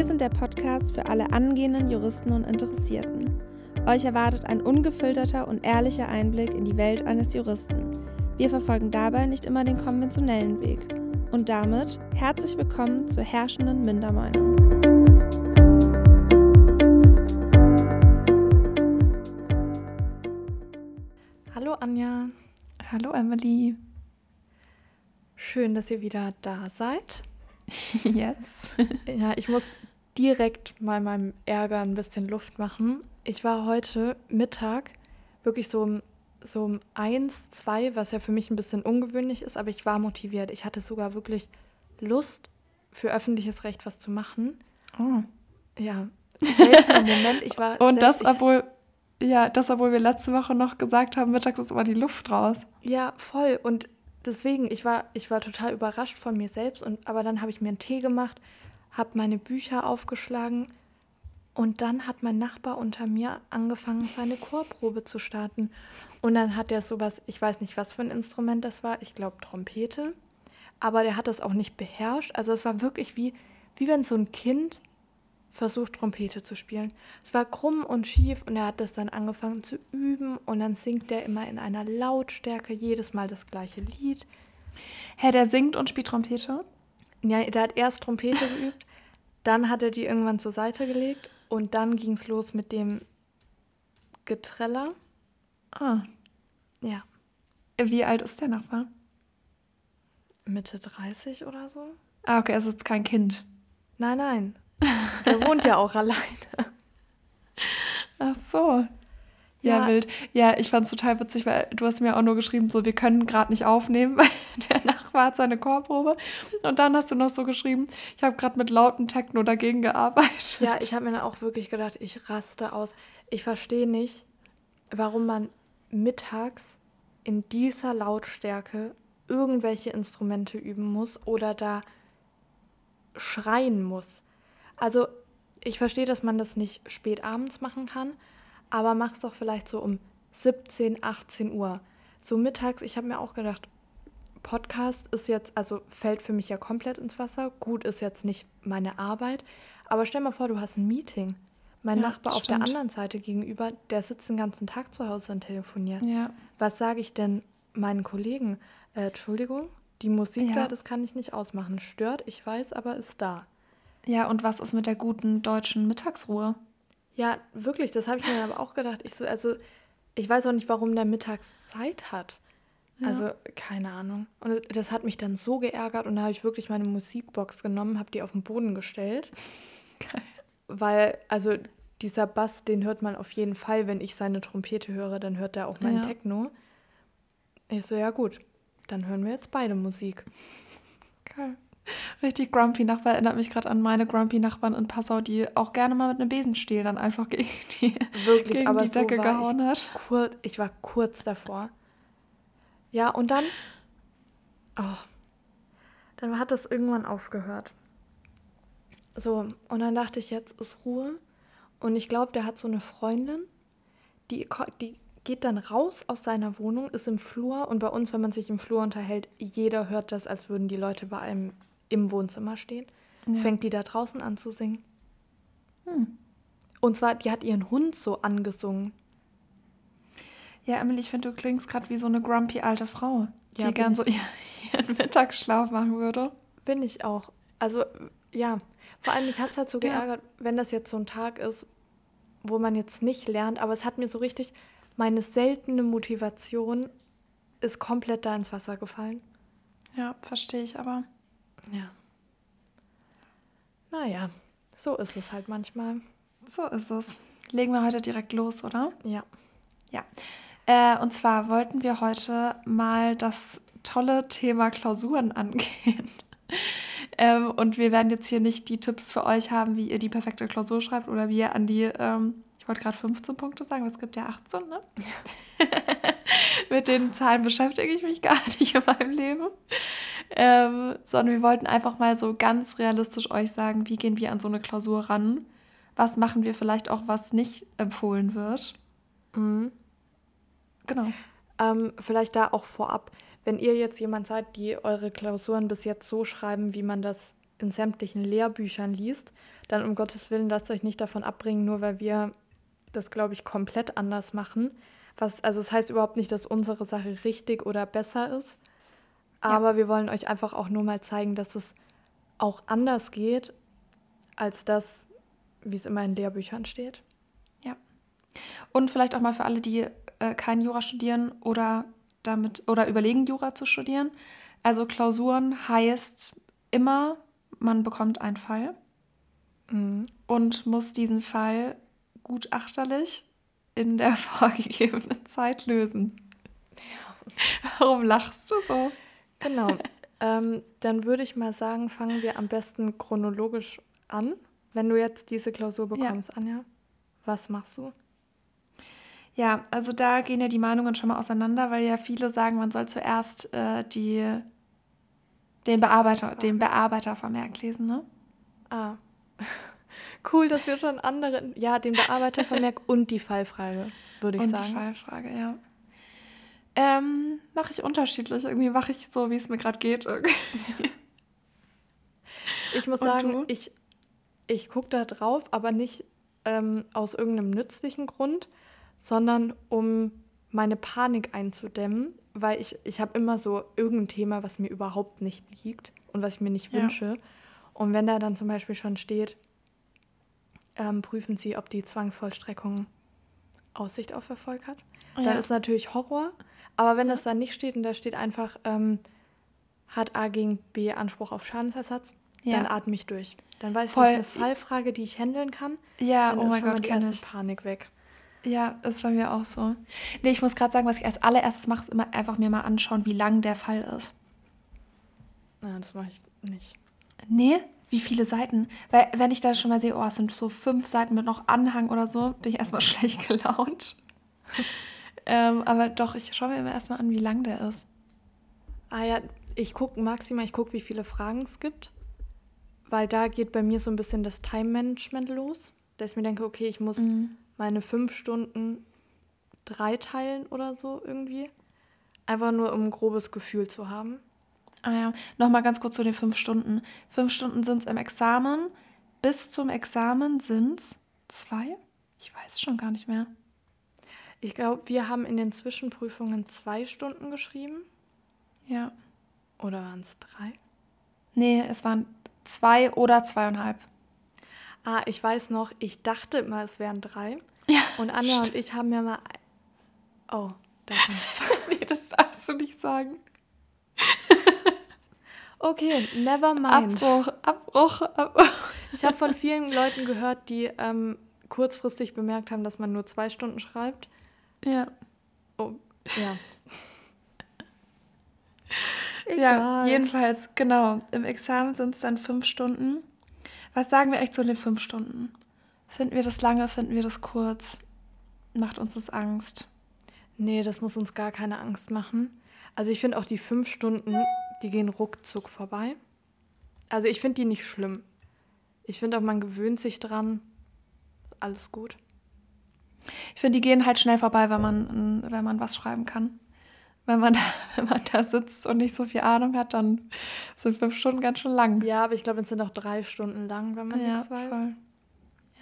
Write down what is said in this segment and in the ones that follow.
Wir sind der Podcast für alle angehenden Juristen und Interessierten. Euch erwartet ein ungefilterter und ehrlicher Einblick in die Welt eines Juristen. Wir verfolgen dabei nicht immer den konventionellen Weg. Und damit herzlich willkommen zur herrschenden Mindermeinung. Hallo Anja. Hallo Emily. Schön, dass ihr wieder da seid. Jetzt. ja, ich muss direkt mal meinem Ärger ein bisschen Luft machen. Ich war heute Mittag wirklich so um, so um eins, zwei, was ja für mich ein bisschen ungewöhnlich ist, aber ich war motiviert. Ich hatte sogar wirklich Lust, für öffentliches Recht was zu machen. Oh. Ja, Moment. Ich war Und das, obwohl, ja, das, obwohl wir letzte Woche noch gesagt haben, mittags ist immer die Luft raus. Ja, voll. Und deswegen, ich war, ich war total überrascht von mir selbst. Und, aber dann habe ich mir einen Tee gemacht, habe meine Bücher aufgeschlagen und dann hat mein Nachbar unter mir angefangen, seine Chorprobe zu starten. Und dann hat er sowas, ich weiß nicht, was für ein Instrument das war, ich glaube Trompete. Aber der hat das auch nicht beherrscht. Also es war wirklich wie, wie wenn so ein Kind versucht, Trompete zu spielen. Es war krumm und schief und er hat das dann angefangen zu üben und dann singt er immer in einer Lautstärke jedes Mal das gleiche Lied. Hä, der singt und spielt Trompete? Ja, der hat erst Trompete geübt, dann hat er die irgendwann zur Seite gelegt und dann ging es los mit dem Getreller. Ah. Ja. Wie alt ist der Nachbar? Mitte 30 oder so. Ah, okay, also ist kein Kind. Nein, nein. Der wohnt ja auch alleine. Ach so. Ja, ja, wild. Ja, ich fand es total witzig, weil du hast mir auch nur geschrieben, so, wir können gerade nicht aufnehmen, weil der Nachbar hat seine Chorprobe. Und dann hast du noch so geschrieben, ich habe gerade mit lautem Techno dagegen gearbeitet. Ja, ich habe mir dann auch wirklich gedacht, ich raste aus. Ich verstehe nicht, warum man mittags in dieser Lautstärke irgendwelche Instrumente üben muss oder da schreien muss. Also ich verstehe, dass man das nicht spät abends machen kann, aber mach es doch vielleicht so um 17, 18 Uhr. So mittags, ich habe mir auch gedacht, Podcast ist jetzt, also fällt für mich ja komplett ins Wasser. Gut ist jetzt nicht meine Arbeit, aber stell mal vor, du hast ein Meeting. Mein ja, Nachbar auf der anderen Seite gegenüber, der sitzt den ganzen Tag zu Hause und telefoniert. Ja. Was sage ich denn meinen Kollegen? Äh, Entschuldigung, die Musik ja. da, das kann ich nicht ausmachen. Stört, ich weiß, aber ist da. Ja, und was ist mit der guten deutschen Mittagsruhe? Ja, wirklich, das habe ich mir aber auch gedacht. Ich so, also, ich weiß auch nicht, warum der mittags Zeit hat. Ja. Also, keine Ahnung. Und das, das, hat mich dann so geärgert und da habe ich wirklich meine Musikbox genommen, habe die auf den Boden gestellt. Geil. Weil, also, dieser Bass, den hört man auf jeden Fall, wenn ich seine Trompete höre, dann hört er auch meinen ja. Techno. Ich so, ja gut, dann hören wir jetzt beide Musik. Geil. Richtig grumpy Nachbar erinnert mich gerade an meine grumpy Nachbarn in Passau, die auch gerne mal mit einem Besenstiel dann einfach gegen die, Wirklich, gegen aber die Decke so gehauen hat. Kur ich war kurz davor. Ja, und dann. Oh, dann hat das irgendwann aufgehört. So, und dann dachte ich, jetzt ist Ruhe. Und ich glaube, der hat so eine Freundin, die, die geht dann raus aus seiner Wohnung, ist im Flur und bei uns, wenn man sich im Flur unterhält, jeder hört das, als würden die Leute bei einem im Wohnzimmer stehen. Ja. Fängt die da draußen an zu singen. Hm. Und zwar, die hat ihren Hund so angesungen. Ja, Emily, ich finde, du klingst gerade wie so eine grumpy alte Frau, die ja, gern so ihren Mittagsschlaf machen würde. Bin ich auch. Also, ja. Vor allem, mich hat es halt so geärgert, ja. wenn das jetzt so ein Tag ist, wo man jetzt nicht lernt, aber es hat mir so richtig, meine seltene Motivation ist komplett da ins Wasser gefallen. Ja, verstehe ich aber. Ja. Naja, so ist es halt manchmal. So ist es. Legen wir heute direkt los, oder? Ja. Ja. Äh, und zwar wollten wir heute mal das tolle Thema Klausuren angehen. ähm, und wir werden jetzt hier nicht die Tipps für euch haben, wie ihr die perfekte Klausur schreibt oder wie ihr an die, ähm, ich wollte gerade 15 Punkte sagen, aber es gibt ja 18, ne? Ja. Mit den Zahlen beschäftige ich mich gar nicht in meinem Leben ähm, sondern wir wollten einfach mal so ganz realistisch euch sagen, wie gehen wir an so eine Klausur ran? Was machen wir vielleicht auch, was nicht empfohlen wird? Mhm. Genau. Ähm, vielleicht da auch vorab, wenn ihr jetzt jemand seid, die eure Klausuren bis jetzt so schreiben, wie man das in sämtlichen Lehrbüchern liest, dann um Gottes Willen lasst euch nicht davon abbringen, nur weil wir das, glaube ich, komplett anders machen. Was, also es das heißt überhaupt nicht, dass unsere Sache richtig oder besser ist. Aber ja. wir wollen euch einfach auch nur mal zeigen, dass es auch anders geht, als das, wie es immer in Lehrbüchern steht. Ja. Und vielleicht auch mal für alle, die äh, kein Jura studieren oder damit oder überlegen, Jura zu studieren. Also Klausuren heißt immer, man bekommt einen Fall mhm. und muss diesen Fall gutachterlich in der vorgegebenen Zeit lösen. Ja. Warum lachst du so? Genau. ähm, dann würde ich mal sagen, fangen wir am besten chronologisch an. Wenn du jetzt diese Klausur bekommst, ja. Anja, was machst du? Ja, also da gehen ja die Meinungen schon mal auseinander, weil ja viele sagen, man soll zuerst äh, die, den Bearbeiter, den Bearbeitervermerk lesen, ne? Ah. Cool, dass wir schon andere, ja, den Bearbeitervermerk und die Fallfrage, würde ich und sagen. Und die Fallfrage, ja. Ähm, mache ich unterschiedlich. Irgendwie mache ich so, wie es mir gerade geht. ich muss und sagen, du? ich, ich gucke da drauf, aber nicht ähm, aus irgendeinem nützlichen Grund, sondern um meine Panik einzudämmen, weil ich, ich habe immer so irgendein Thema, was mir überhaupt nicht liegt und was ich mir nicht wünsche. Ja. Und wenn da dann zum Beispiel schon steht, ähm, prüfen Sie, ob die Zwangsvollstreckung Aussicht auf Erfolg hat, ja. dann ist natürlich Horror. Aber wenn das dann nicht steht und da steht einfach, ähm, hat A gegen B Anspruch auf Schadensersatz, ja. dann atme ich durch. Dann weiß ich, Voll. das ist eine Fallfrage, die ich handeln kann. Ja, dann oh ist mein schon Gott, die erste ich. Panik weg. Ja, ist bei mir auch so. Nee, ich muss gerade sagen, was ich als allererstes mache, ist immer einfach mir mal anschauen, wie lang der Fall ist. Ja, das mache ich nicht. Nee? Wie viele Seiten? Weil, wenn ich da schon mal sehe, oh, es sind so fünf Seiten mit noch Anhang oder so, bin ich erstmal schlecht gelaunt. Ähm, aber doch, ich schaue mir immer erstmal an, wie lang der ist. Ah ja, ich gucke maximal, ich gucke, wie viele Fragen es gibt. Weil da geht bei mir so ein bisschen das Time-Management los. Dass ich mir denke, okay, ich muss mhm. meine fünf Stunden drei teilen oder so irgendwie. Einfach nur, um ein grobes Gefühl zu haben. Ah ja, nochmal ganz kurz zu den fünf Stunden. Fünf Stunden sind es im Examen. Bis zum Examen sind es zwei? Ich weiß schon gar nicht mehr. Ich glaube, wir haben in den Zwischenprüfungen zwei Stunden geschrieben. Ja. Oder waren es drei? Nee, es waren zwei oder zweieinhalb. Ah, ich weiß noch, ich dachte immer, es wären drei. Ja. Und Anja und ich haben ja mal. Oh, davon. nee, das darfst du nicht sagen. Okay, never mind. Abbruch, Abbruch, Abbruch. Ich habe von vielen Leuten gehört, die ähm, kurzfristig bemerkt haben, dass man nur zwei Stunden schreibt. Ja. Oh, ja. ja, jedenfalls, genau. Im Examen sind es dann fünf Stunden. Was sagen wir eigentlich zu den fünf Stunden? Finden wir das lange, finden wir das kurz? Macht uns das Angst? Nee, das muss uns gar keine Angst machen. Also ich finde auch die fünf Stunden die gehen ruckzuck vorbei. Also ich finde die nicht schlimm. Ich finde auch, man gewöhnt sich dran. Alles gut. Ich finde, die gehen halt schnell vorbei, wenn man, wenn man was schreiben kann. Wenn man, da, wenn man da sitzt und nicht so viel Ahnung hat, dann sind fünf Stunden ganz schön lang. Ja, aber ich glaube, es sind auch drei Stunden lang, wenn man ja, nichts weiß. Voll.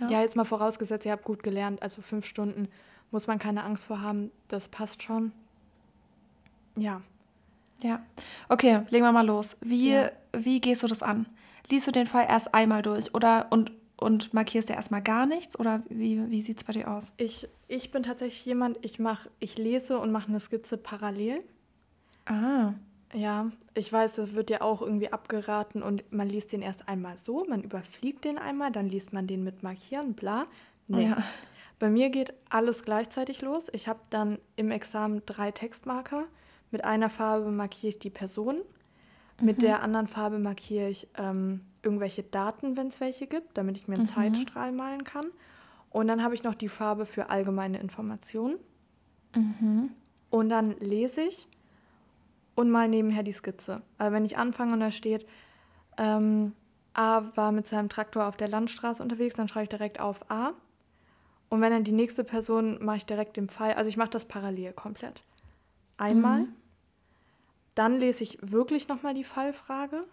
Ja. ja, jetzt mal vorausgesetzt, ihr habt gut gelernt. Also fünf Stunden muss man keine Angst vor haben. Das passt schon. Ja. Ja. Okay, legen wir mal los. Wie, ja. wie gehst du das an? Liest du den Fall erst einmal durch oder und, und markierst dir erstmal gar nichts? Oder wie, wie sieht es bei dir aus? Ich, ich bin tatsächlich jemand, ich mache, ich lese und mache eine Skizze parallel. Ah. Ja, ich weiß, das wird ja auch irgendwie abgeraten und man liest den erst einmal so, man überfliegt den einmal, dann liest man den mit Markieren, bla. Nee. Ja. Bei mir geht alles gleichzeitig los. Ich habe dann im Examen drei Textmarker mit einer Farbe markiere ich die Person, mit mhm. der anderen Farbe markiere ich ähm, irgendwelche Daten, wenn es welche gibt, damit ich mir einen mhm. Zeitstrahl malen kann. Und dann habe ich noch die Farbe für allgemeine Informationen. Mhm. Und dann lese ich und mal nebenher die Skizze. Also wenn ich anfange und da steht, ähm, A war mit seinem Traktor auf der Landstraße unterwegs, dann schreibe ich direkt auf A. Und wenn dann die nächste Person, mache ich direkt den Pfeil. Also ich mache das parallel komplett einmal. Mhm. Dann lese ich wirklich nochmal die Fallfrage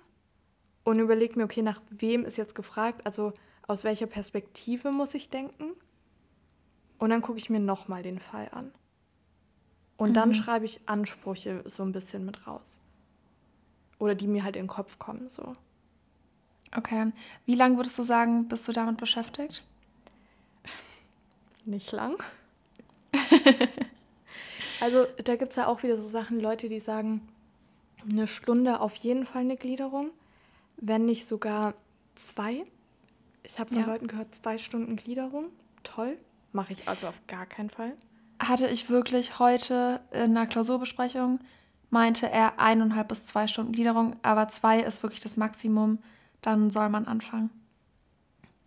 und überlege mir, okay, nach wem ist jetzt gefragt, also aus welcher Perspektive muss ich denken. Und dann gucke ich mir nochmal den Fall an. Und mhm. dann schreibe ich Ansprüche so ein bisschen mit raus. Oder die mir halt in den Kopf kommen, so. Okay. Wie lange würdest du sagen, bist du damit beschäftigt? Nicht lang. also da gibt es ja auch wieder so Sachen, Leute, die sagen, eine Stunde auf jeden Fall eine Gliederung, wenn nicht sogar zwei. Ich habe von ja. Leuten gehört, zwei Stunden Gliederung. Toll. Mache ich also auf gar keinen Fall. Hatte ich wirklich heute in einer Klausurbesprechung, meinte er eineinhalb bis zwei Stunden Gliederung, aber zwei ist wirklich das Maximum, dann soll man anfangen.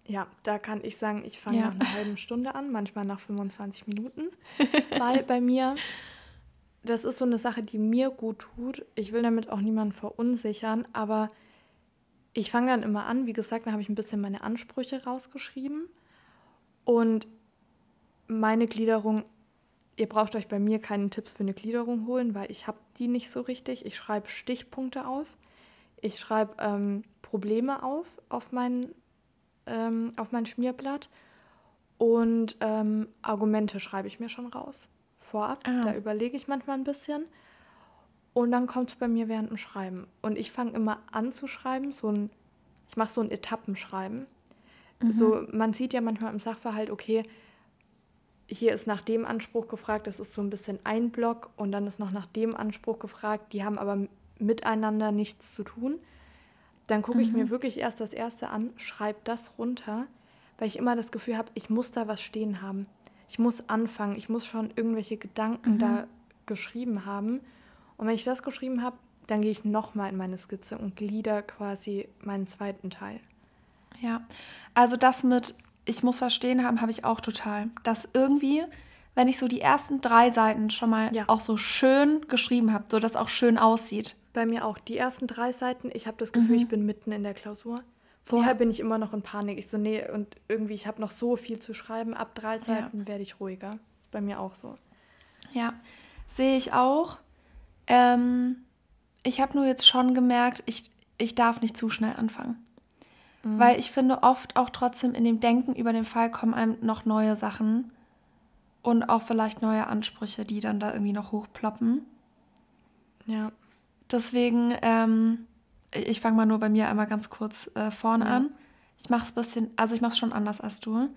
Ja, da kann ich sagen, ich fange ja. nach einer halben Stunde an, manchmal nach 25 Minuten. Weil bei mir, das ist so eine Sache, die mir gut tut. Ich will damit auch niemanden verunsichern, aber ich fange dann immer an. Wie gesagt, dann habe ich ein bisschen meine Ansprüche rausgeschrieben. Und meine Gliederung, ihr braucht euch bei mir keine Tipps für eine Gliederung holen, weil ich habe die nicht so richtig. Ich schreibe Stichpunkte auf. Ich schreibe ähm, Probleme auf auf meinen ähm, auf mein Schmierblatt und ähm, Argumente schreibe ich mir schon raus. Vorab, ah. da überlege ich manchmal ein bisschen. Und dann kommt es bei mir während dem Schreiben. Und ich fange immer an zu schreiben, so ein, ich mache so ein Etappenschreiben. Mhm. So, man sieht ja manchmal im Sachverhalt, okay, hier ist nach dem Anspruch gefragt, das ist so ein bisschen ein Block und dann ist noch nach dem Anspruch gefragt, die haben aber miteinander nichts zu tun dann gucke ich mhm. mir wirklich erst das erste an, schreibe das runter, weil ich immer das Gefühl habe, ich muss da was stehen haben. Ich muss anfangen, ich muss schon irgendwelche Gedanken mhm. da geschrieben haben. Und wenn ich das geschrieben habe, dann gehe ich nochmal in meine Skizze und glieder quasi meinen zweiten Teil. Ja, also das mit ich muss verstehen haben, habe ich auch total. Dass irgendwie, wenn ich so die ersten drei Seiten schon mal ja. auch so schön geschrieben habe, so dass auch schön aussieht, bei mir auch. Die ersten drei Seiten, ich habe das Gefühl, mhm. ich bin mitten in der Klausur. Vorher ja. bin ich immer noch in Panik. Ich so, nee, und irgendwie, ich habe noch so viel zu schreiben. Ab drei Seiten ja. werde ich ruhiger. Ist bei mir auch so. Ja, sehe ich auch. Ähm, ich habe nur jetzt schon gemerkt, ich, ich darf nicht zu schnell anfangen. Mhm. Weil ich finde, oft auch trotzdem in dem Denken über den Fall kommen einem noch neue Sachen und auch vielleicht neue Ansprüche, die dann da irgendwie noch hochploppen. Ja. Deswegen, ähm, ich fange mal nur bei mir einmal ganz kurz äh, vorne ja. an. Ich mache es bisschen, also ich mache es schon anders als du.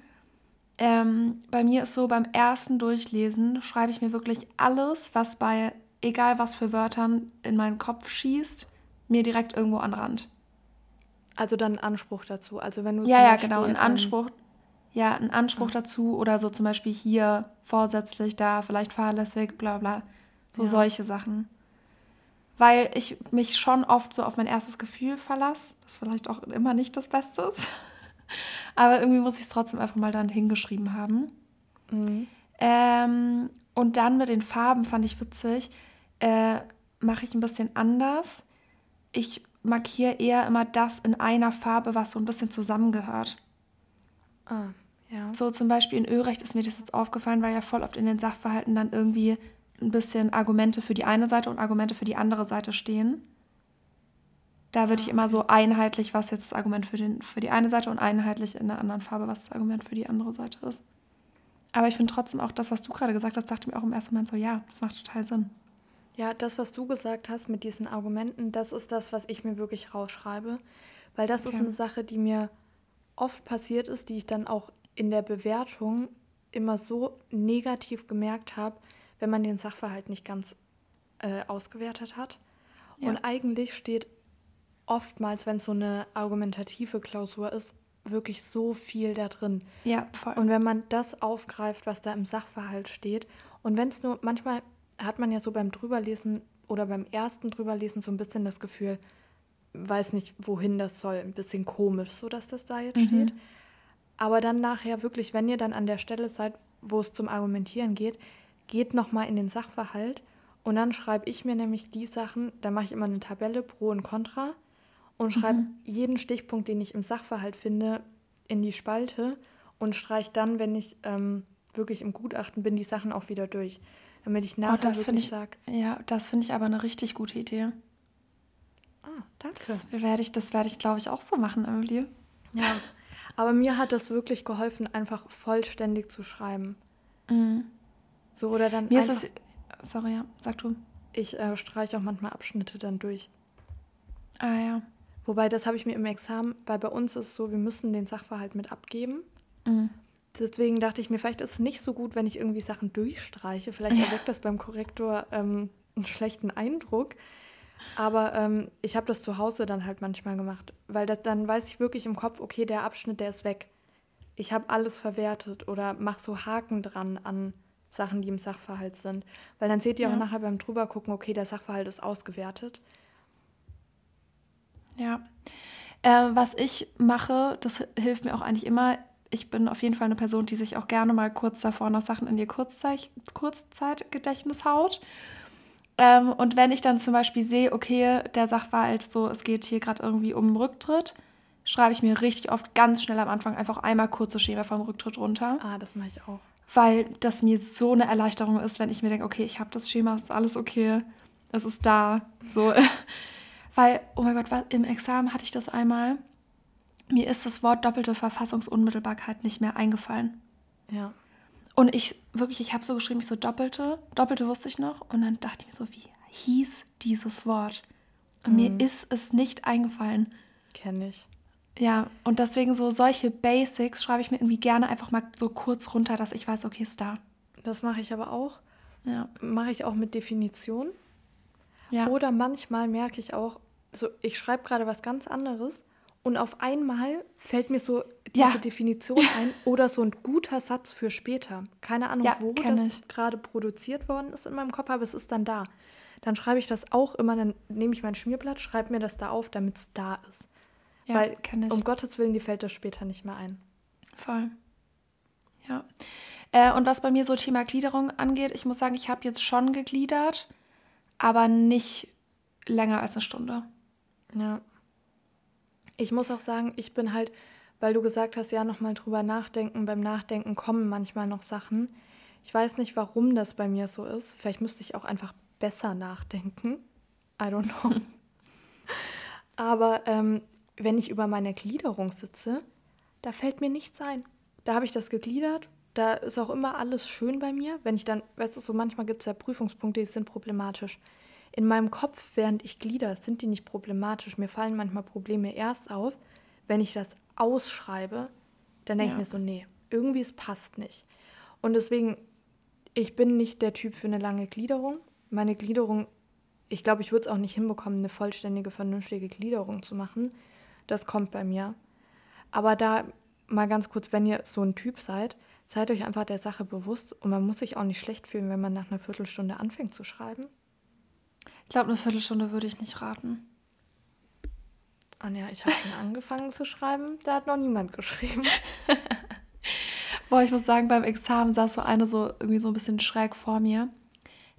Ähm, bei mir ist so, beim ersten Durchlesen schreibe ich mir wirklich alles, was bei, egal was für Wörtern in meinen Kopf schießt, mir direkt irgendwo an Rand. Also dann ein Anspruch dazu. Also wenn du ja, ja, genau, ein Anspruch, ja, ein Anspruch ja. dazu oder so zum Beispiel hier vorsätzlich, da vielleicht fahrlässig, bla bla. So ja. solche Sachen weil ich mich schon oft so auf mein erstes Gefühl verlasse, das vielleicht auch immer nicht das Beste ist. Aber irgendwie muss ich es trotzdem einfach mal dann hingeschrieben haben. Mhm. Ähm, und dann mit den Farben fand ich witzig, äh, mache ich ein bisschen anders. Ich markiere eher immer das in einer Farbe, was so ein bisschen zusammengehört. Ah, ja. So zum Beispiel in Örecht ist mir das jetzt aufgefallen, weil ja voll oft in den Sachverhalten dann irgendwie ein bisschen Argumente für die eine Seite und Argumente für die andere Seite stehen. Da würde ich ah, immer so einheitlich, was jetzt das Argument für, den, für die eine Seite und einheitlich in einer anderen Farbe, was das Argument für die andere Seite ist. Aber ich finde trotzdem auch das, was du gerade gesagt hast, dachte mir auch im ersten Moment so, ja, das macht total Sinn. Ja, das, was du gesagt hast mit diesen Argumenten, das ist das, was ich mir wirklich rausschreibe. Weil das okay. ist eine Sache, die mir oft passiert ist, die ich dann auch in der Bewertung immer so negativ gemerkt habe, wenn man den Sachverhalt nicht ganz äh, ausgewertet hat. Ja. Und eigentlich steht oftmals, wenn es so eine argumentative Klausur ist, wirklich so viel da drin. Ja, voll. Und wenn man das aufgreift, was da im Sachverhalt steht, und wenn es nur, manchmal hat man ja so beim Drüberlesen oder beim ersten Drüberlesen so ein bisschen das Gefühl, weiß nicht, wohin das soll, ein bisschen komisch, so dass das da jetzt mhm. steht. Aber dann nachher wirklich, wenn ihr dann an der Stelle seid, wo es zum Argumentieren geht, geht nochmal in den Sachverhalt und dann schreibe ich mir nämlich die Sachen, da mache ich immer eine Tabelle Pro und Contra und schreibe mhm. jeden Stichpunkt, den ich im Sachverhalt finde, in die Spalte und streiche dann, wenn ich ähm, wirklich im Gutachten bin, die Sachen auch wieder durch. Damit ich nachher oh, das wirklich sage. Ja, das finde ich aber eine richtig gute Idee. Ah, danke. Das werde ich, das werde ich, glaube ich, auch so machen, Emily. Ja, aber mir hat das wirklich geholfen, einfach vollständig zu schreiben. Mhm. So oder dann Mir ist das. Sorry, ja, sag du. ich äh, streiche auch manchmal Abschnitte dann durch. Ah ja. Wobei, das habe ich mir im Examen, weil bei uns ist es so, wir müssen den Sachverhalt mit abgeben. Mhm. Deswegen dachte ich mir, vielleicht ist es nicht so gut, wenn ich irgendwie Sachen durchstreiche. Vielleicht erweckt das beim Korrektor ähm, einen schlechten Eindruck. Aber ähm, ich habe das zu Hause dann halt manchmal gemacht, weil das, dann weiß ich wirklich im Kopf, okay, der Abschnitt, der ist weg. Ich habe alles verwertet oder mache so Haken dran an Sachen, die im Sachverhalt sind. Weil dann seht ihr Ja. auch nachher beim drüber gucken, okay, der Sachverhalt ist ausgewertet. Ja. Äh, was ich mache, das hilft mir auch eigentlich immer. Ich bin auf jeden Fall eine Person, die sich auch gerne mal kurz davor noch Sachen in ihr Kurzzeit Kurzzeitgedächtnis haut. Ähm, und wenn ich dann zum Beispiel sehe, okay, der Sachverhalt so, es geht hier gerade irgendwie um einen Rücktritt, schreibe ich mir richtig oft ganz schnell am Anfang einfach einmal kurze Schema vom Rücktritt runter, Ah, das mache ich auch. weil das mir so eine Erleichterung ist, wenn ich mir denke, okay, ich habe das Schema, es ist alles okay, es ist da. So, weil, oh mein Gott, was, im Examen hatte ich das einmal. Mir ist das Wort doppelte Verfassungsunmittelbarkeit nicht mehr eingefallen. Ja. Und ich wirklich, ich habe so geschrieben, ich so doppelte, doppelte wusste ich noch. Und dann dachte ich mir so, wie hieß dieses Wort? Und mir ist es nicht eingefallen. Kenne ich. Ja, und deswegen so solche Basics schreibe ich mir irgendwie gerne einfach mal so kurz runter, dass ich weiß, okay, ist da. Das mache ich aber auch. Ja. Mache ich auch mit Definition. Ja. Oder manchmal merke ich auch, so ich schreibe gerade was ganz anderes und auf einmal fällt mir so diese Ja. Definition ein oder so ein guter Satz für später. Keine Ahnung, Ja, wo das gerade produziert worden ist in meinem Kopf, aber es ist dann da. Dann schreibe ich das auch immer, dann nehme ich mein Schmierblatt, schreibe mir das da auf, damit es da ist. Ja, Weil um Gottes Willen, die fällt das später nicht mehr ein. Voll. Ja. Äh, und was bei mir so Thema Gliederung angeht, ich muss sagen, ich habe jetzt schon gegliedert, aber nicht länger als eine Stunde. Ja. Ich muss auch sagen, ich bin halt, weil du gesagt hast, ja, nochmal drüber nachdenken. Beim Nachdenken kommen manchmal noch Sachen. Ich weiß nicht, warum das bei mir so ist. Vielleicht müsste ich auch einfach besser nachdenken. I don't know. Aber ähm, wenn ich über meine Gliederung sitze, da fällt mir nichts ein. Da habe ich das gegliedert. Da ist auch immer alles schön bei mir. Wenn ich dann, weißt du, so manchmal gibt es ja Prüfungspunkte, die sind problematisch. In meinem Kopf, während ich glieder, sind die nicht problematisch. Mir fallen manchmal Probleme erst auf, wenn ich das ausschreibe. Dann denke Ja. ich mir so, nee, irgendwie es passt nicht. Und deswegen, ich bin nicht der Typ für eine lange Gliederung. Meine Gliederung, ich glaube, ich würde es auch nicht hinbekommen, eine vollständige, vernünftige Gliederung zu machen. Das kommt bei mir. Aber da mal ganz kurz, wenn ihr so ein Typ seid, seid euch einfach der Sache bewusst und man muss sich auch nicht schlecht fühlen, wenn man nach einer Viertelstunde anfängt zu schreiben. Ich glaube, eine Viertelstunde würde ich nicht raten. Anja, ich habe schon angefangen zu schreiben, da hat noch niemand geschrieben. Boah, ich muss sagen, beim Examen saß so eine so irgendwie so ein bisschen schräg vor mir.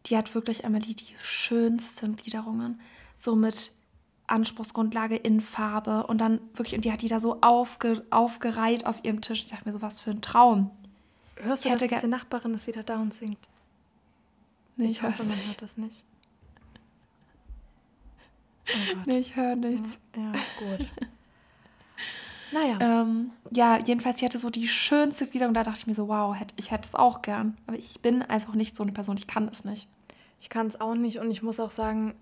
Die hat wirklich einmal die, die schönsten Gliederungen. So mit Anspruchsgrundlage in Farbe. Und dann wirklich, und die hat die da so aufge, aufgereiht auf ihrem Tisch. Ich dachte mir so, was für ein Traum. Hörst du, Ich dass diese Nachbarin ist wieder da und singt? Nee, ich ich hoffe, man hört das nicht. Oh. Nee, ich höre nichts. Ja, gut. Naja, Ähm, ja, jedenfalls, die hatte so die schönste Gliederung. Da dachte ich mir so, wow, hätt, ich hätte es auch gern. Aber ich bin einfach nicht so eine Person. Ich kann es nicht. ich kann es auch nicht und ich muss auch sagen,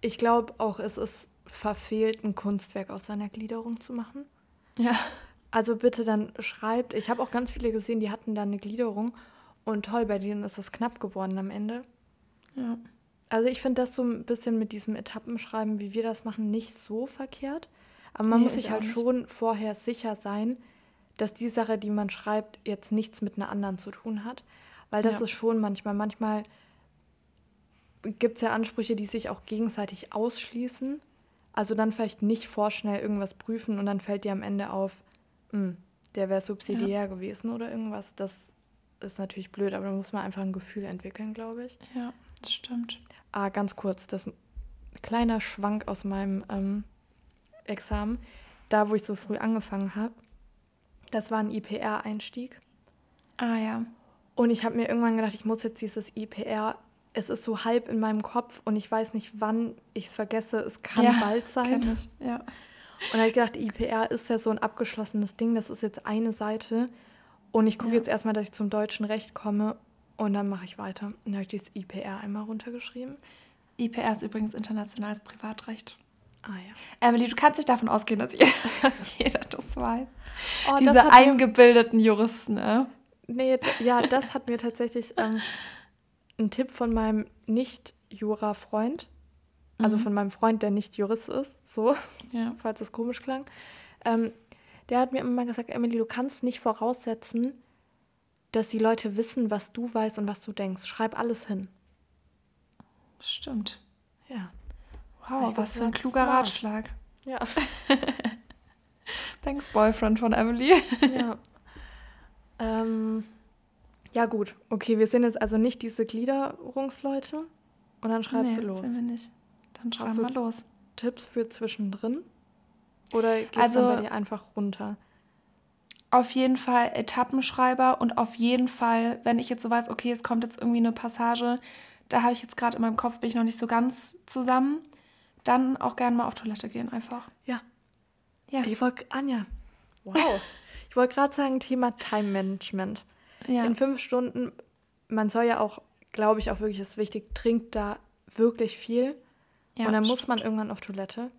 ich glaube auch, es ist verfehlt, ein Kunstwerk aus seiner Gliederung zu machen. Ja. Also bitte dann schreibt. Ich habe auch ganz viele gesehen, die hatten dann eine Gliederung und toll, bei denen ist es knapp geworden am Ende. Ja. Also ich finde das so ein bisschen mit diesem Etappenschreiben, wie wir das machen, nicht so verkehrt. Aber man Nee, muss ich sich halt nicht. schon vorher sicher sein, dass die Sache, die man schreibt, jetzt nichts mit einer anderen zu tun hat. Weil das Ja. ist schon manchmal, manchmal gibt es ja Ansprüche, die sich auch gegenseitig ausschließen. Also dann vielleicht nicht vorschnell irgendwas prüfen und dann fällt dir am Ende auf, "Hm, der wäre subsidiär gewesen oder irgendwas. Das ist natürlich blöd, aber da muss man einfach ein Gefühl entwickeln, glaube ich. Ja, das stimmt. Ah, ganz kurz, das kleiner Schwank aus meinem ähm, Examen, da wo ich so früh angefangen habe, das war ein IPR-Einstieg. Ah ja. Und ich habe mir irgendwann gedacht, ich muss jetzt dieses IPR es ist so halb in meinem Kopf und ich weiß nicht, wann ich es vergesse. Es kann ja, bald sein. Ich, ja. Und da habe ich gedacht, IPR ist ja so ein abgeschlossenes Ding. Das ist jetzt eine Seite. Und ich gucke ja. jetzt erstmal, dass ich zum deutschen Recht komme und dann mache ich weiter. Und dann habe ich dieses IPR einmal runtergeschrieben. IPR ist übrigens internationales Privatrecht. Ah ja. Emily, du kannst nicht davon ausgehen, dass, ihr, dass jeder das weiß. Oh, Diese das eingebildeten Juristen, äh? Nee, ja, das hat mir tatsächlich ähm, ein Tipp von meinem Nicht-Jura-Freund, also mhm. von meinem Freund, der nicht Jurist ist, so, ja. falls es komisch klang. Ähm, der hat mir immer gesagt, Emily, du kannst nicht voraussetzen, dass die Leute wissen, was du weißt und was du denkst. Schreib alles hin. Stimmt. Ja. Wow, was für ein kluger smart. Ratschlag. Ja. Thanks, Boyfriend von Emily. ja. Ähm, ja, gut. Okay, wir sind jetzt also nicht diese Gliederungsleute. Und dann schreibst nee, du los. Sind wir nicht. Dann schreiben wir los. Tipps für zwischendrin? Oder geht es also, bei dir einfach runter? Auf jeden Fall Etappenschreiber und auf jeden Fall, wenn ich jetzt so weiß, okay, es kommt jetzt irgendwie eine Passage, da habe ich jetzt gerade in meinem Kopf, bin ich noch nicht so ganz zusammen, dann auch gerne mal auf Toilette gehen einfach. Ja. Ja. Ich wollte, Anja, wow. ich wollte gerade sagen, Thema Time Management. Ja. In fünf Stunden, man soll ja auch, glaube ich, auch wirklich, das ist wichtig, trinkt da wirklich viel. Ja, und dann muss man irgendwann auf Toilette.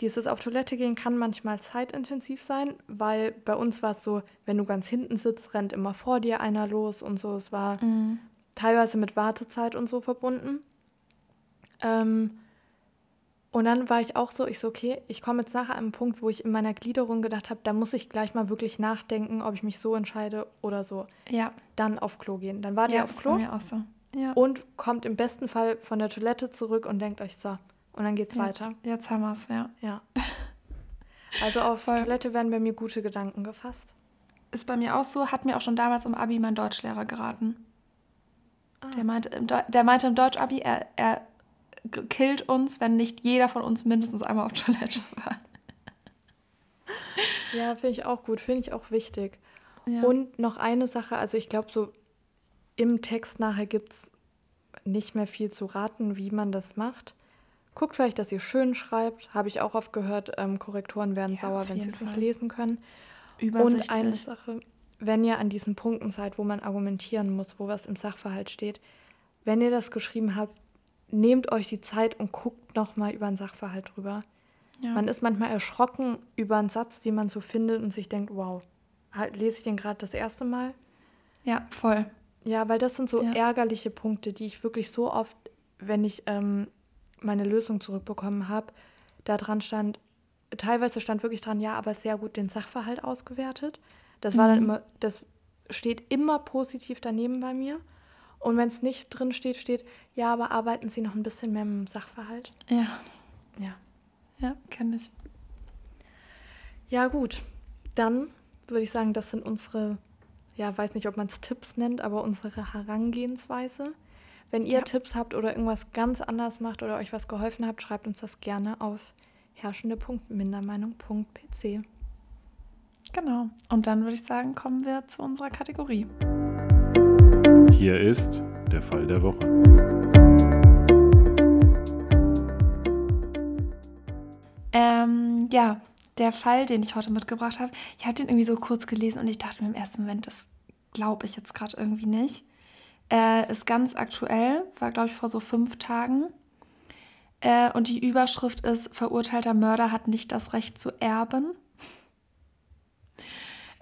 Dieses auf Toilette gehen kann manchmal zeitintensiv sein, weil bei uns war es so, wenn du ganz hinten sitzt, rennt immer vor dir einer los und so. Es war mhm. teilweise mit Wartezeit und so verbunden. Ähm, und dann war ich auch so, ich so, okay, ich komme jetzt nachher an einen Punkt, wo ich in meiner Gliederung gedacht habe, da muss ich gleich mal wirklich nachdenken, ob ich mich so entscheide oder so. Ja. Dann auf Klo gehen. Dann war der auf Klo. Mir auch so. Ja. Und kommt im besten Fall von der Toilette zurück und denkt euch so. Und dann geht's jetzt, weiter. Jetzt haben wir es, ja. Ja. Also auf Voll. Toilette werden bei mir gute Gedanken gefasst. Ist bei mir auch so, hat mir auch schon damals im Abi mein Deutschlehrer geraten. Ah. Der, meinte, der meinte im Deutsch-Abi, er, er killt uns, wenn nicht jeder von uns mindestens einmal auf Toilette war. Ja, finde ich auch gut, finde ich auch wichtig. Ja. Und noch eine Sache, also ich glaube, so im Text nachher gibt es nicht mehr viel zu raten, wie man das macht. Guckt vielleicht, dass ihr schön schreibt. Habe ich auch oft gehört, ähm, Korrektoren werden ja, sauer, wenn sie es nicht lesen können. Und eine Sache, wenn ihr an diesen Punkten seid, wo man argumentieren muss, wo was im Sachverhalt steht, wenn ihr das geschrieben habt, nehmt euch die Zeit und guckt nochmal über einen Sachverhalt drüber. Ja. Man ist manchmal erschrocken über einen Satz, den man so findet und sich denkt, wow, halt, lese ich den gerade das erste Mal? Ja, voll. Ja, weil das sind so ja. ärgerliche Punkte, die ich wirklich so oft, wenn ich ähm, meine Lösung zurückbekommen habe, da dran stand, teilweise stand wirklich dran, ja, aber sehr gut den Sachverhalt ausgewertet. Das war mhm. dann immer, das steht immer positiv daneben bei mir. Und wenn es nicht drin steht, steht, ja, aber arbeiten Sie noch ein bisschen mehr mit dem Sachverhalt. Ja. Ja. Ja, kenne ich. Ja, gut. Dann würde ich sagen, das sind unsere, ja, weiß nicht, ob man es Tipps nennt, aber unsere Herangehensweise. Wenn ihr ja. Tipps habt oder irgendwas ganz anders macht oder euch was geholfen habt, schreibt uns das gerne auf herrschende.mindermeinung.pc. Genau. Und dann würde ich sagen, kommen wir zu unserer Kategorie. Hier ist der Fall der Woche. Ähm, ja, der Fall, den ich heute mitgebracht habe, ich habe den irgendwie so kurz gelesen und ich dachte mir im ersten Moment, das glaube ich jetzt gerade irgendwie nicht. Äh, ist ganz aktuell, war glaube ich vor so fünf Tagen. Äh, und die Überschrift ist: Verurteilter Mörder hat nicht das Recht zu erben.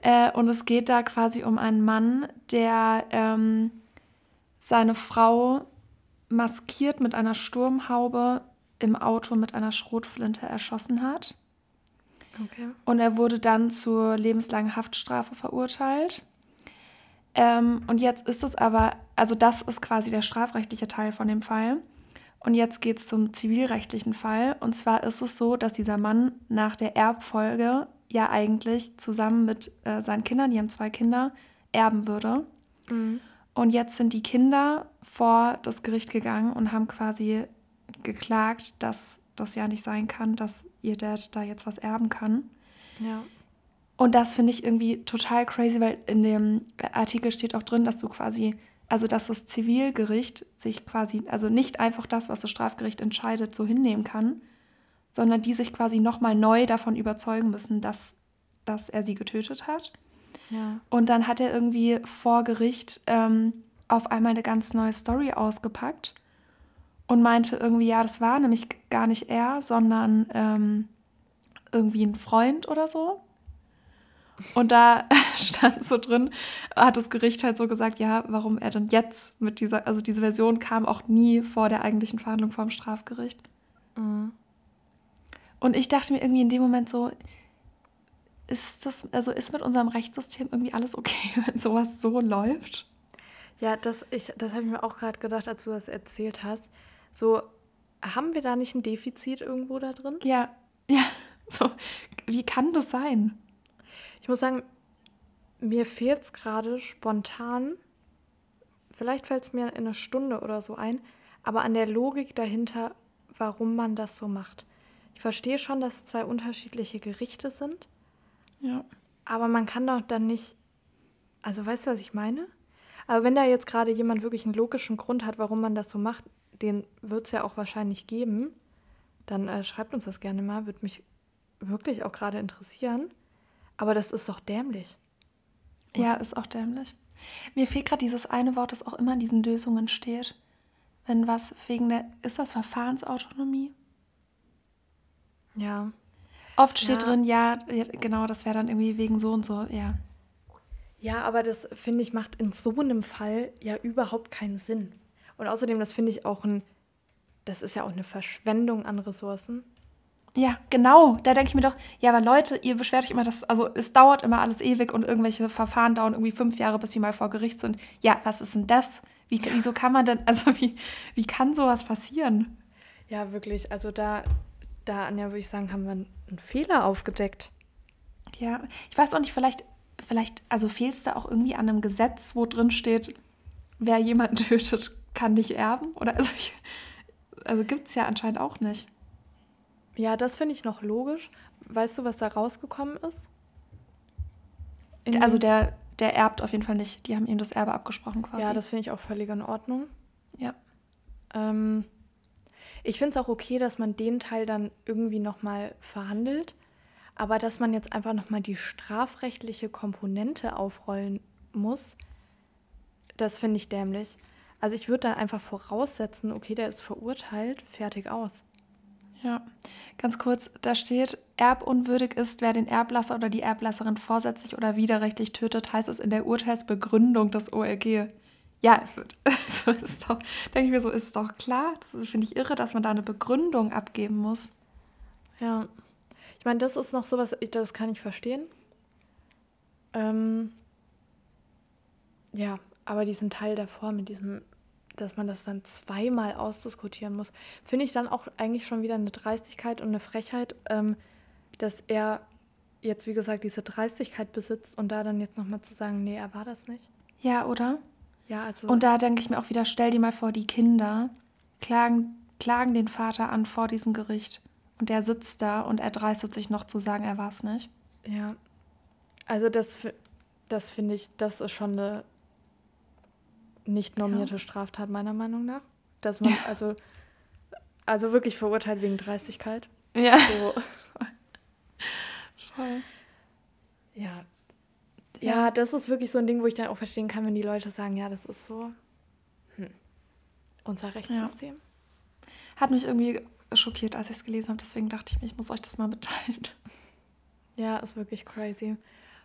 Äh, und es geht da quasi um einen Mann, der ähm, seine Frau maskiert mit einer Sturmhaube im Auto mit einer Schrotflinte erschossen hat. Okay. Und er wurde dann zur lebenslangen Haftstrafe verurteilt. Ähm, und jetzt ist es aber, also das ist quasi der strafrechtliche Teil von dem Fall. Und jetzt geht es zum zivilrechtlichen Fall. Und zwar ist es so, dass dieser Mann nach der Erbfolge ja eigentlich zusammen mit äh, seinen Kindern, die haben zwei Kinder, erben würde. Mhm. Und jetzt sind die Kinder vor das Gericht gegangen und haben quasi geklagt, dass das ja nicht sein kann, dass ihr Dad da jetzt was erben kann. Ja. Und das finde ich irgendwie total crazy, weil in dem Artikel steht auch drin, dass du quasi, also dass das Zivilgericht sich quasi, also nicht einfach das, was das Strafgericht entscheidet, so hinnehmen kann, sondern die sich quasi nochmal neu davon überzeugen müssen, dass, dass er sie getötet hat. Ja. Und dann hat er irgendwie vor Gericht ähm, auf einmal eine ganz neue Story ausgepackt und meinte irgendwie, ja, das war nämlich gar nicht er, sondern ähm, irgendwie ein Freund oder so. Und da stand so drin, hat das Gericht halt so gesagt, ja, warum er denn jetzt mit dieser, also diese Version kam auch nie vor der eigentlichen Verhandlung vom Strafgericht. Mhm. Und ich dachte mir irgendwie in dem Moment so, ist das, also ist mit unserem Rechtssystem irgendwie alles okay, wenn sowas so läuft? Ja, das, ich, das habe ich mir auch gerade gedacht, als du das erzählt hast. So, haben wir da nicht ein Defizit irgendwo da drin? Ja, ja, so, wie kann das sein? Ich muss sagen, mir fehlt es gerade spontan, vielleicht fällt es mir in einer Stunde oder so ein, aber an der Logik dahinter, warum man das so macht. Ich verstehe schon, dass es zwei unterschiedliche Gerichte sind, Ja. aber man kann doch dann nicht, also weißt du, was ich meine? Aber wenn da jetzt gerade jemand wirklich einen logischen Grund hat, warum man das so macht, den wird es ja auch wahrscheinlich geben, dann äh, schreibt uns das gerne mal, würde mich wirklich auch gerade interessieren. Aber das ist doch dämlich. Ja, ist auch dämlich. Mir fehlt gerade dieses eine Wort, das auch immer in diesen Lösungen steht. Wenn was wegen der, ist das Verfahrensautonomie? Ja. Oft steht Ja. drin, ja, ja, genau, das wäre dann irgendwie wegen so und so, ja. Ja, aber das finde ich macht in so einem Fall ja überhaupt keinen Sinn. Und außerdem, das finde ich auch ein, das ist ja auch eine Verschwendung an Ressourcen. Ja, genau. Da denke ich mir doch, ja, aber Leute, ihr beschwert euch immer, dass, also es dauert immer alles ewig und irgendwelche Verfahren dauern irgendwie fünf Jahre, bis sie mal vor Gericht sind. Ja, was ist denn das? Wie, Wieso kann man denn, also wie, wie kann sowas passieren? Ja, wirklich. Also da, da, Anja, würde ich sagen, haben wir einen Fehler aufgedeckt. Ja, ich weiß auch nicht, vielleicht, vielleicht, also fehlt es da auch irgendwie an einem Gesetz, wo drin steht, wer jemanden tötet, kann nicht erben? Oder also, ich, also gibt es ja anscheinend auch nicht. Ja, das finde ich noch logisch. Weißt du, was da rausgekommen ist? In Also der, der erbt auf jeden Fall nicht. Die haben ihm das Erbe abgesprochen quasi. Ja, das finde ich auch völlig in Ordnung. ja. Ähm, ich finde es auch okay, dass man den Teil dann irgendwie nochmal verhandelt, aber dass man jetzt einfach nochmal die strafrechtliche Komponente aufrollen muss, das finde ich dämlich. Also ich würde dann einfach voraussetzen, okay, der ist verurteilt, fertig aus. Ja, ganz kurz, da steht, erbunwürdig ist, wer den Erblasser oder die Erblasserin vorsätzlich oder widerrechtlich tötet, heißt es in der Urteilsbegründung des OLG. Ja, so ist doch, denke ich mir so, ist doch klar. Das finde ich irre, dass man da eine Begründung abgeben muss. Ja. Ich meine, das ist noch sowas, ich- das kann ich verstehen. Ähm, ja, aber diesen Teil davor mit diesem, dass man das dann zweimal ausdiskutieren muss, finde ich dann auch eigentlich schon wieder eine Dreistigkeit und eine Frechheit, ähm, dass er jetzt, wie gesagt, diese Dreistigkeit besitzt und da dann jetzt nochmal zu sagen, nee, er war das nicht. Ja, oder? Ja, also. Und da denke ich mir auch wieder, stell dir mal vor, die Kinder klagen, klagen den Vater an vor diesem Gericht. Und der sitzt da und er dreistet sich noch zu sagen, er war es nicht. Ja. Also das, das finde ich, das ist schon eine nicht normierte Straftat meiner Meinung nach. Dass man also, also wirklich verurteilt wegen Dreistigkeit. Ja. So, Voll. ja. Ja, das ist wirklich so ein Ding, wo ich dann auch verstehen kann, wenn die Leute sagen, ja, das ist so hm, unser Rechtssystem. Hat mich irgendwie schockiert, als ich es gelesen habe. Deswegen dachte ich mir, ich muss euch das mal mitteilen. Ja, ist wirklich crazy.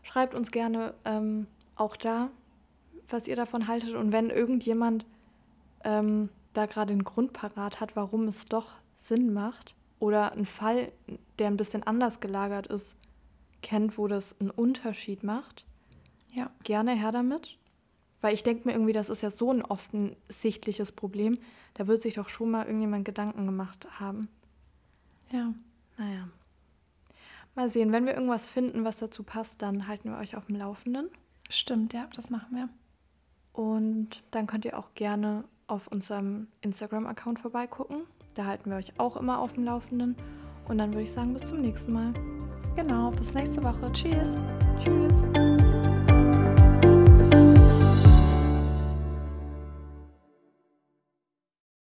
Schreibt uns gerne ähm, auch da, was ihr davon haltet. Und wenn irgendjemand ähm, da gerade einen Grund parat hat, warum es doch Sinn macht oder einen Fall, der ein bisschen anders gelagert ist, kennt, wo das einen Unterschied macht, Ja. gerne her damit. Weil ich denke mir irgendwie, das ist ja so ein offensichtliches Problem. Da wird sich doch schon mal irgendjemand Gedanken gemacht haben. Ja. Naja. Mal sehen, wenn wir irgendwas finden, was dazu passt, dann halten wir euch auf dem Laufenden. Stimmt, ja, das machen wir. Und dann könnt ihr auch gerne auf unserem Instagram-Account vorbeigucken. Da halten wir euch auch immer auf dem Laufenden. Und dann würde ich sagen, bis zum nächsten Mal. Genau, bis nächste Woche. Tschüss. Tschüss.